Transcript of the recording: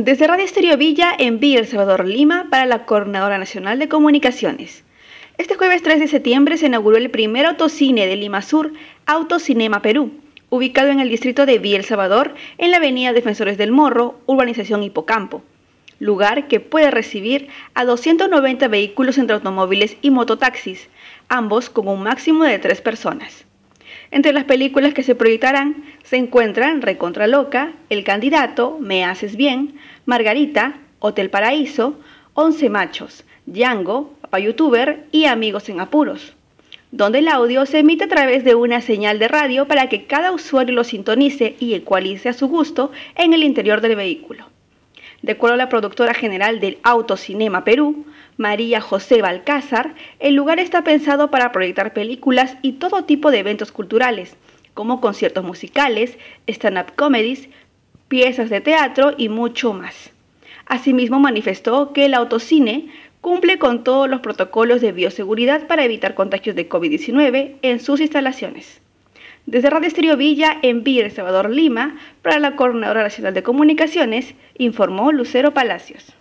Desde Radio Estéreo Villa envía El Salvador Lima para la Coordinadora Nacional de Comunicaciones. Este jueves 3 de septiembre se inauguró el primer autocine de Lima Sur, Autocinema Perú, ubicado en el distrito de Villa El Salvador, en la avenida Defensores del Morro, urbanización Hipocampo, lugar que puede recibir a 290 vehículos entre automóviles y mototaxis, ambos con un máximo de tres personas. Entre las películas que se proyectarán se encuentran Recontra Loca, El Candidato, Me Haces Bien, Margarita, Hotel Paraíso, Once Machos, Django, Papá Youtuber y Amigos en Apuros, donde el audio se emite a través de una señal de radio para que cada usuario lo sintonice y ecualice a su gusto en el interior del vehículo. De acuerdo a la productora general del Autocinema Perú, María José Balcázar, el lugar está pensado para proyectar películas y todo tipo de eventos culturales, como conciertos musicales, stand-up comedies, piezas de teatro y mucho más. Asimismo manifestó que el autocine cumple con todos los protocolos de bioseguridad para evitar contagios de COVID-19 en sus instalaciones. Desde Radio Estéreo Villa en Villa Salvador Lima, para la Coordinadora Nacional de Comunicaciones, informó Lucero Palacios.